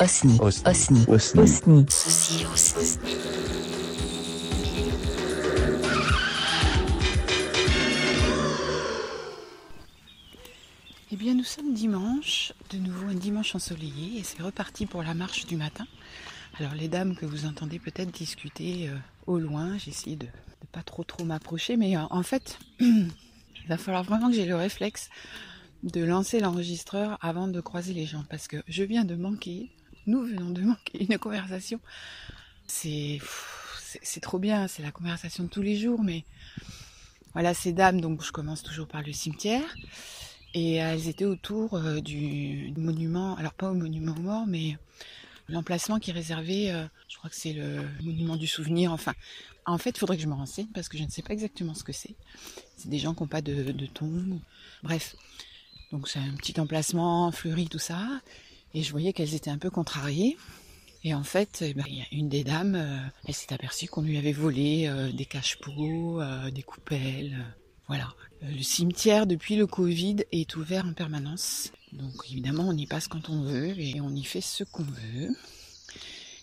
Osni. Osni. Osni. Osni. Ceci, Osni. Eh bien, nous sommes dimanche, de nouveau un dimanche ensoleillé, et c'est reparti pour la marche du matin. Alors, les dames que vous entendez peut-être discuter euh, au loin, j'ai essayé de ne pas trop trop m'approcher, mais euh, en fait, il va falloir vraiment que j'ai le réflexe de lancer l'enregistreur avant de croiser les gens, parce que je viens de manquer, nous venons de manquer une conversation. C'est trop bien, c'est la conversation de tous les jours, mais voilà, ces dames, donc je commence toujours par le cimetière. Et elles étaient autour euh, du monument, alors pas au monument aux morts, mais l'emplacement qui est réservé, euh, je crois que c'est le monument du souvenir. Enfin, en fait, il faudrait que je me renseigne parce que je ne sais pas exactement ce que c'est. C'est des gens qui n'ont pas de tombe. Bref, donc c'est un petit emplacement fleuri, tout ça. Et je voyais qu'elles étaient un peu contrariées. Et en fait, eh ben, une des dames, euh, elle s'est aperçue qu'on lui avait volé euh, des cache-pots, euh, des coupelles. voilà. Le cimetière, depuis le Covid, est ouvert en permanence. Donc évidemment, on y passe quand on veut et on y fait ce qu'on veut.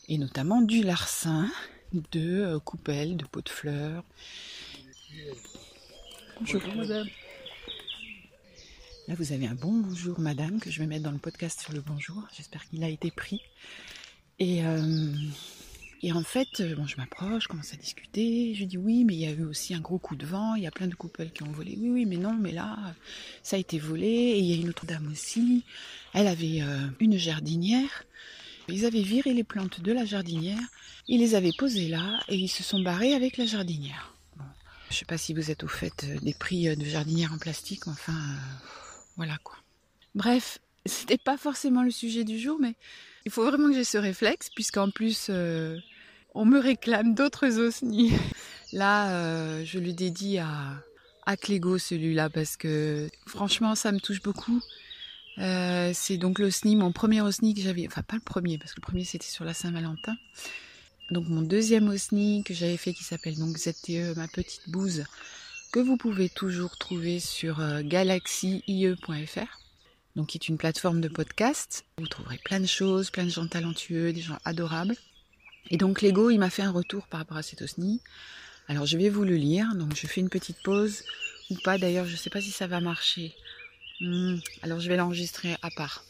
Et notamment du larcin, de coupelles, de pots de fleurs. Bonjour madame. Là, vous avez un bon bonjour madame que je vais mettre dans le podcast sur le bonjour. J'espère qu'il a été pris. Et, euh, en fait, euh, bon, je m'approche, je commence à discuter. Je dis oui, mais il y a eu aussi un gros coup de vent. Il y a plein de couples qui ont volé. Oui, oui, mais non, mais là, ça a été volé. Et il y a une autre dame aussi. Elle avait euh, une jardinière. Ils avaient viré les plantes de la jardinière. Ils les avaient posées là et ils se sont barrés avec la jardinière. Je sais pas si vous êtes au fait des prix de jardinière en plastique. Enfin, voilà quoi. Bref, c'était pas forcément le sujet du jour, mais il faut vraiment que j'ai ce réflexe, puisqu'en plus, euh, on me réclame d'autres osnis. Là, euh, je le dédie à, Clégo, celui-là, parce que franchement, ça me touche beaucoup. Euh, c'est donc l'osni, mon premier osni que j'avais, enfin pas le premier, parce que le premier c'était sur la Saint-Valentin. Donc mon deuxième osni que j'avais fait qui s'appelle donc ZTE, ma petite bouse, que vous pouvez toujours trouver sur euh, galaxie.ie.fr donc qui est une plateforme de podcast. Vous trouverez plein de choses, plein de gens talentueux, des gens adorables. Et donc Lego, il m'a fait un retour par rapport à cet osni. Alors je vais vous le lire, donc je fais une petite pause, ou pas d'ailleurs, je ne sais pas si ça va marcher. Hmm, alors je vais l'enregistrer à part.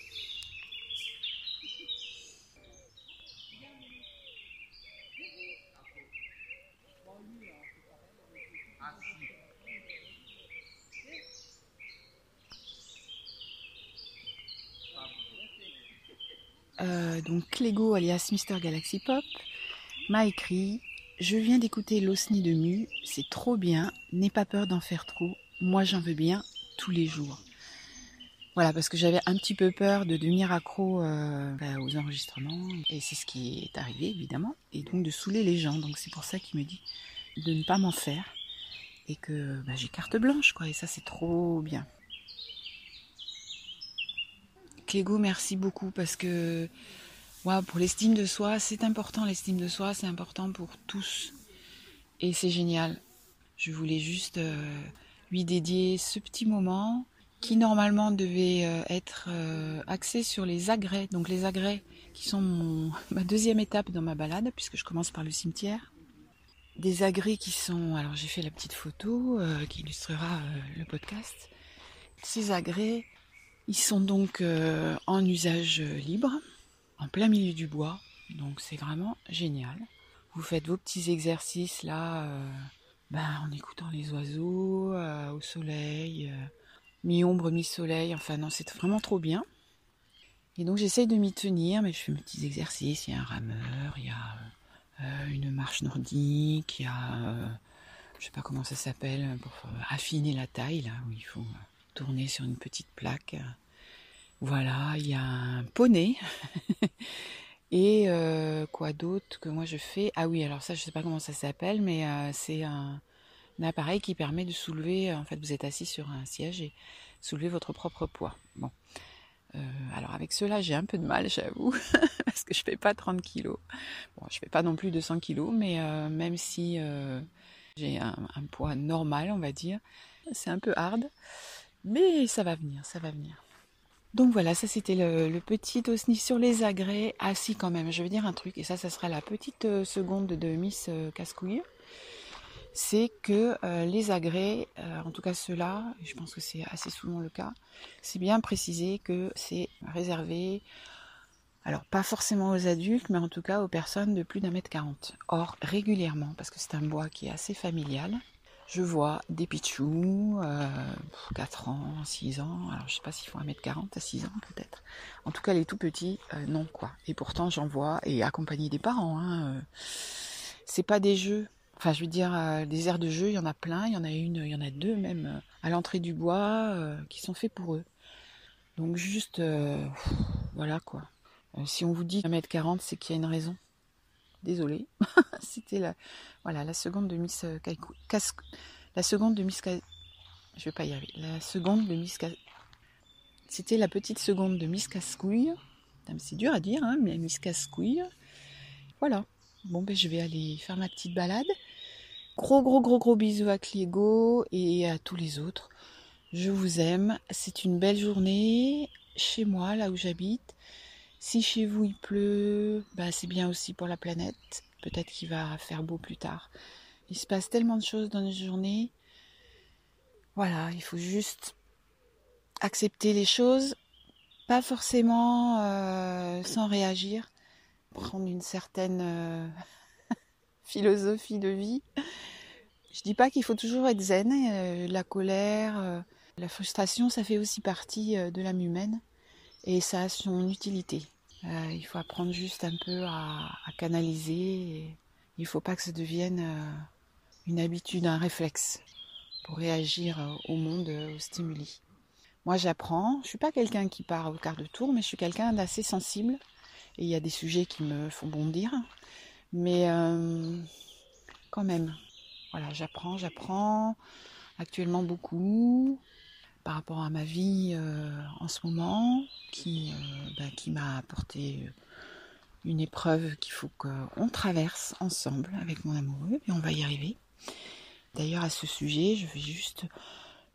Euh, donc Clégo alias Mister Galaxy Pop m'a écrit Je viens d'écouter l'Osni de Mu, c'est trop bien, n'aie pas peur d'en faire trop, moi j'en veux bien tous les jours. Voilà, parce que j'avais un petit peu peur de devenir accro euh, bah, aux enregistrements, et c'est ce qui est arrivé évidemment, et donc de saouler les gens, donc c'est pour ça qu'il me dit de ne pas m'en faire, et que bah, j'ai carte blanche, quoi, et ça c'est trop bien. Clégo, merci beaucoup parce que pour l'estime de soi, c'est important l'estime de soi, c'est important pour tous. Et c'est génial. Je voulais juste euh, lui dédier ce petit moment qui normalement devait euh, être euh, axé sur les agrès. Donc les agrès qui sont ma deuxième étape dans ma balade puisque je commence par le cimetière. Des agrès qui sont... Alors j'ai fait la petite photo qui illustrera le podcast. Ces agrès, ils sont donc euh, en usage libre, en plein milieu du bois, donc c'est vraiment génial. Vous faites vos petits exercices là, euh, ben, en écoutant les oiseaux, euh, au soleil, mi-ombre, mi-soleil, enfin non, c'est vraiment trop bien. Et donc j'essaye de m'y tenir, mais je fais mes petits exercices, il y a un rameur, il y a une marche nordique, il y a, je sais pas comment ça s'appelle, pour affiner la taille, là, où il faut... euh, tourner sur une petite plaque. Voilà, il y a un poney. Et euh, quoi d'autre que moi je fais? Ah oui, alors ça je sais pas comment ça s'appelle, mais euh, c'est un, appareil qui permet de soulever. En fait, vous êtes assis sur un siège et soulever votre propre poids. Bon, Euh, alors avec cela j'ai un peu de mal, j'avoue, parce que je fais pas 30 kilos. Bon, je fais pas non plus 200 kilos, mais euh, même si euh, j'ai un poids normal, on va dire, c'est un peu hard. Mais ça va venir, ça va venir. Donc voilà, ça c'était le, petit osni sur les agrès. Ah si quand même, je vais dire un truc, et ça, ça sera la petite euh, seconde de Miss euh, Cascouille. C'est que euh, les agrès, en tout cas ceux-là, je pense que c'est assez souvent le cas, c'est bien précisé que c'est réservé, alors pas forcément aux adultes, mais en tout cas aux personnes de plus d'un mètre quarante. Or, régulièrement, parce que c'est un bois qui est assez familial, je vois des pitchous, euh, 4 ans, 6 ans, alors je sais pas s'il faut 1m40 à 6 ans peut-être. En tout cas les tout petits, euh, non quoi. Et pourtant j'en vois, et accompagné des parents, hein, euh, c'est pas des jeux. Enfin je veux dire, euh, des aires de jeu, il y en a plein, il y en a une, il y en a deux même à l'entrée du bois qui sont faits pour eux. Donc juste, voilà quoi. si on vous dit 1m40, c'est qu'il y a une raison. Désolée. C'était la, voilà, la seconde de Miss euh, La seconde de Miss Je vais pas y arriver. La seconde de Miss C'était la petite seconde de Miss Cascouille. C'est dur à dire, hein, mais Miss Cascouille. Voilà. Bon, ben, je vais aller faire ma petite balade. Gros, gros, gros, gros bisous à Clégo et à tous les autres. Je vous aime. C'est une belle journée chez moi, là où j'habite. Si chez vous il pleut, bah c'est bien aussi pour la planète. Peut-être qu'il va faire beau plus tard. Il se passe tellement de choses dans une journée. Voilà, il faut juste accepter les choses, pas forcément euh, sans réagir, prendre une certaine euh, philosophie de vie. Je dis pas qu'il faut toujours être zen, euh, la colère, la frustration, ça fait aussi partie de l'âme humaine et ça a son utilité. Euh, il faut apprendre juste un peu à, canaliser. il ne faut pas que ça devienne euh, une habitude, un réflexe pour réagir euh, au monde, aux stimuli. Moi, j'apprends. Je suis pas quelqu'un qui part au quart de tour, mais je suis quelqu'un d'assez sensible. Et il y a des sujets qui me font bondir. Mais quand même, voilà, j'apprends, j'apprends actuellement beaucoup par rapport à ma vie euh, en ce moment, qui, euh, bah, qui m'a apporté une épreuve qu'il faut qu'on traverse ensemble avec mon amoureux, et on va y arriver. D'ailleurs, à ce sujet, je fais juste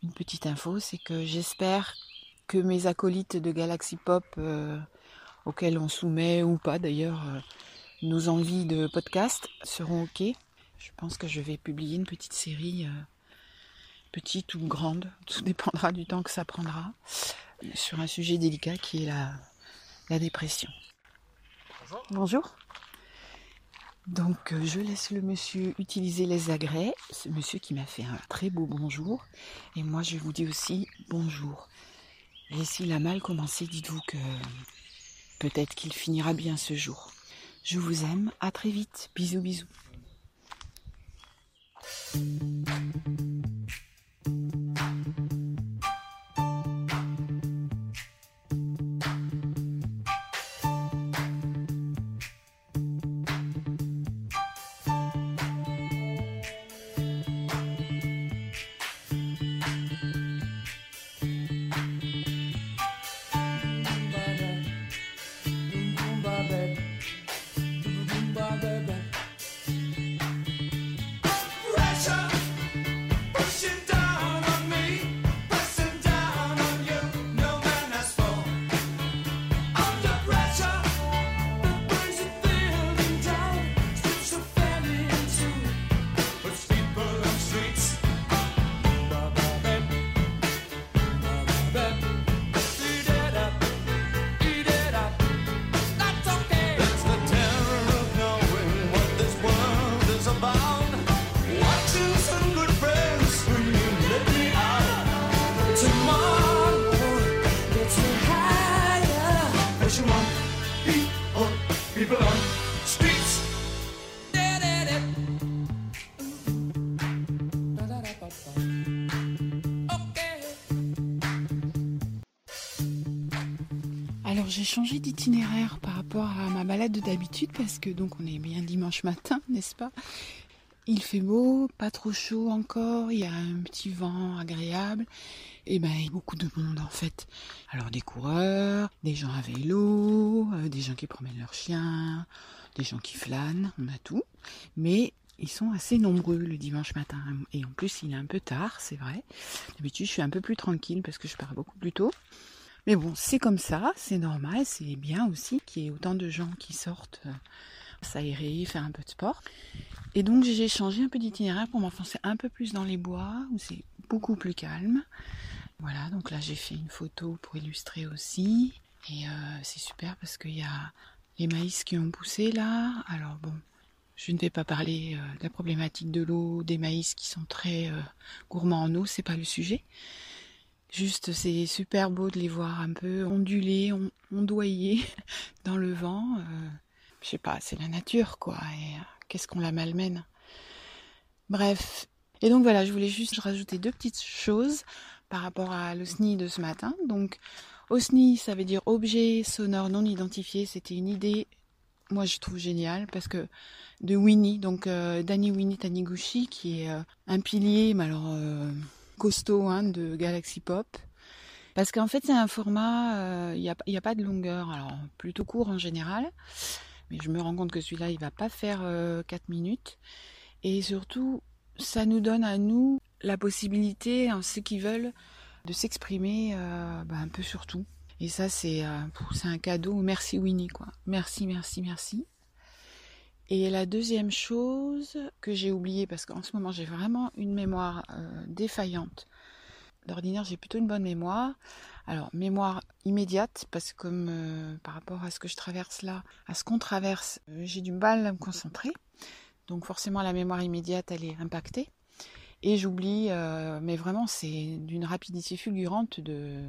une petite info, c'est que j'espère que mes acolytes de Galaxy Pop, euh, auxquels on soumet ou pas d'ailleurs nos envies de podcast, seront OK. Je pense que je vais publier une petite série petite ou grande, tout dépendra du temps que ça prendra, sur un sujet délicat qui est la, la dépression. Bonjour. Bonjour. Donc euh, je laisse le monsieur utiliser les agrès, ce monsieur qui m'a fait un très beau bonjour, et moi je vous dis aussi bonjour. Et s'il a mal commencé, dites-vous que peut-être qu'il finira bien ce jour. Je vous aime, à très vite, bisous bisous. Alors par rapport à ma balade d'habitude parce que donc on est bien dimanche matin, n'est-ce pas? Il fait beau, pas trop chaud encore, il y a un petit vent agréable et ben il y a beaucoup de monde en fait. Alors des coureurs, des gens à vélo, euh, des gens qui promènent leurs chiens, des gens qui flânent, on a tout. Mais ils sont assez nombreux le dimanche matin. Et en plus, il est un peu tard, c'est vrai. D'habitude, je suis un peu plus tranquille parce que je pars beaucoup plus tôt. Mais bon, c'est comme ça, c'est normal, c'est bien aussi qu'il y ait autant de gens qui sortent euh, s'aérer, faire un peu de sport. Et donc j'ai changé un peu d'itinéraire pour m'enfoncer un peu plus dans les bois, où c'est beaucoup plus calme. Voilà, donc là j'ai fait une photo pour illustrer aussi. Et euh, c'est super parce qu'il y a les maïs qui ont poussé là. Alors bon, je ne vais pas parler euh, de la problématique de l'eau, des maïs qui sont très gourmands en eau, c'est pas le sujet. Juste, c'est super beau de les voir un peu onduler, ondoyer dans le vent. je sais pas, c'est la nature quoi. Et qu'est-ce qu'on la malmène Bref. Et donc voilà, je voulais juste rajouter deux petites choses par rapport à l'OSNI de ce matin. Donc, OSNI, ça veut dire objet sonore non identifié. C'était une idée, moi je trouve géniale, parce que de Winnie, donc euh, Danny Winnie Taniguchi, qui est euh, un pilier, mais alors euh, costaud hein, de Galaxy Pop. Parce qu'en fait, c'est un format, il n'y a, a, pas de longueur, alors plutôt court en général. Mais je me rends compte que celui-là, il va pas faire 4 minutes. Et surtout, ça nous donne à nous la possibilité, en ceux qui veulent, de s'exprimer euh, bah, un peu sur tout. Et ça, c'est euh, un cadeau. Merci Winnie, quoi. Merci, merci, merci. Et la deuxième chose que j'ai oubliée, parce qu'en ce moment j'ai vraiment une mémoire euh, défaillante. D'ordinaire, j'ai plutôt une bonne mémoire. Alors, mémoire immédiate, parce que comme par rapport à ce que je traverse là, à ce qu'on traverse, j'ai du mal à me concentrer. Donc forcément, la mémoire immédiate, elle est impactée. Et j'oublie, euh, mais vraiment, c'est d'une rapidité fulgurante de,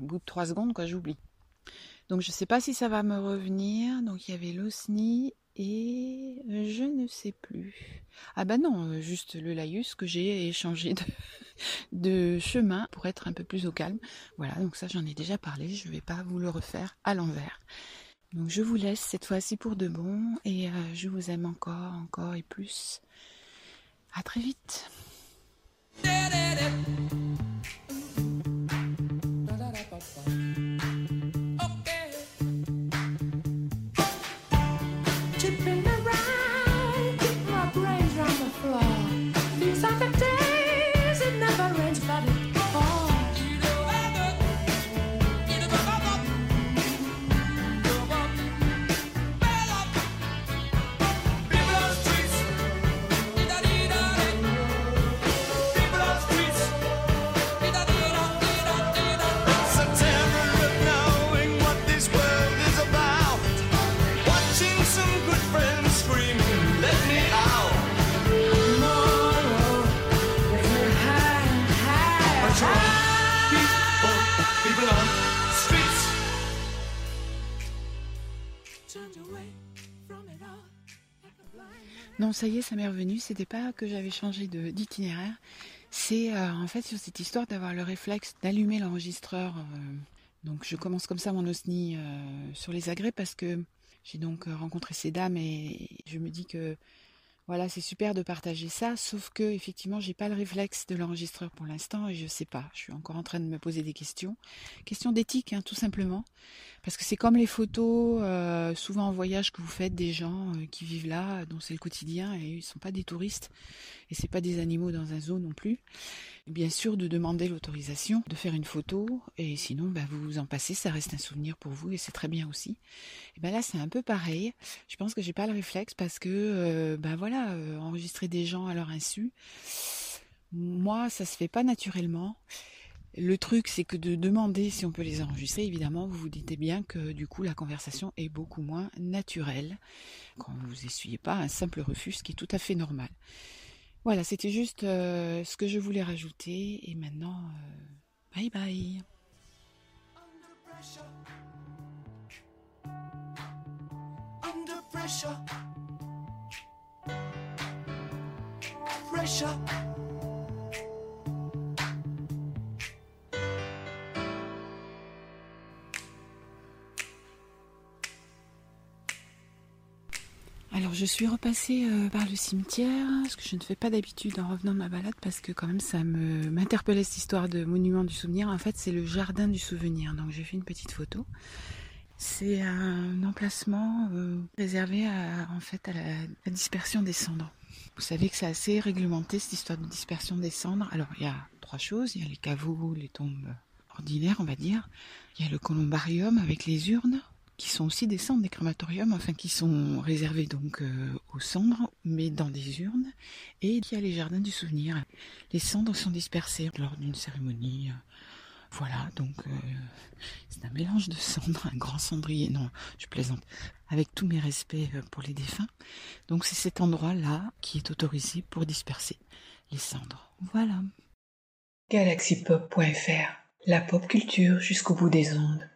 au bout de trois secondes, quoi, j'oublie. Donc je ne sais pas si ça va me revenir. Donc il y avait l'osni et je ne sais plus. Ah bah non, juste le laïus que j'ai échangé de, de, chemin pour être un peu plus au calme. Voilà, donc ça j'en ai déjà parlé, je ne vais pas vous le refaire à l'envers. Donc je vous laisse cette fois-ci pour de bon et euh, je vous aime encore, encore et plus. À très vite. Non, ça y est, ça m'est revenu. C'était pas que j'avais changé d'itinéraire. C'est euh, en fait sur cette histoire d'avoir le réflexe d'allumer l'enregistreur. Euh, donc je commence comme ça mon osni euh, sur les agrès parce que j'ai donc rencontré ces dames et je me dis que voilà, c'est super de partager ça, sauf que effectivement, j'ai pas le réflexe de l'enregistreur pour l'instant et je sais pas. Je suis encore en train de me poser des questions, questions d'éthique, hein, tout simplement, parce que c'est comme les photos, euh, souvent en voyage que vous faites des gens euh, qui vivent là, dont c'est le quotidien et ils sont pas des touristes et c'est pas des animaux dans un zoo non plus bien sûr de demander l'autorisation de faire une photo et sinon bah, vous vous en passez, ça reste un souvenir pour vous et c'est très bien aussi. Et ben là c'est un peu pareil. Je pense que j'ai pas le réflexe parce que ben voilà euh, enregistrer des gens à leur insu, moi ça se fait pas naturellement. Le truc, c'est que de demander si on peut les enregistrer, évidemment, vous vous dites bien que du coup, la conversation est beaucoup moins naturelle quand vous essuyez pas un simple refus, ce qui est tout à fait normal. Voilà, c'était juste euh, ce que je voulais rajouter. Et maintenant, euh, bye bye. Alors je suis repassée euh, par le cimetière, ce que je ne fais pas d'habitude en revenant de ma balade parce que quand même ça me m'interpellait cette histoire de monument du souvenir. En fait c'est le jardin du souvenir, donc j'ai fait une petite photo. C'est un emplacement euh, réservé à, en fait à la, dispersion des cendres. Vous savez que c'est assez réglementé cette histoire de dispersion des cendres. Alors il y a trois choses, il y a les caveaux, les tombes ordinaire, on va dire. Il y a le columbarium avec les urnes, qui sont aussi des cendres des crématoriums, enfin qui sont réservés donc euh, aux cendres, mais dans des urnes. Et il y a les jardins du souvenir. Les cendres sont dispersées lors d'une cérémonie. Voilà, donc euh, c'est un mélange de cendres, un grand cendrier, non, je plaisante, avec tous mes respects euh, pour les défunts. Donc c'est cet endroit-là qui est autorisé pour disperser les cendres. Voilà. Galaxypop.fr, la pop culture jusqu'au bout des ondes.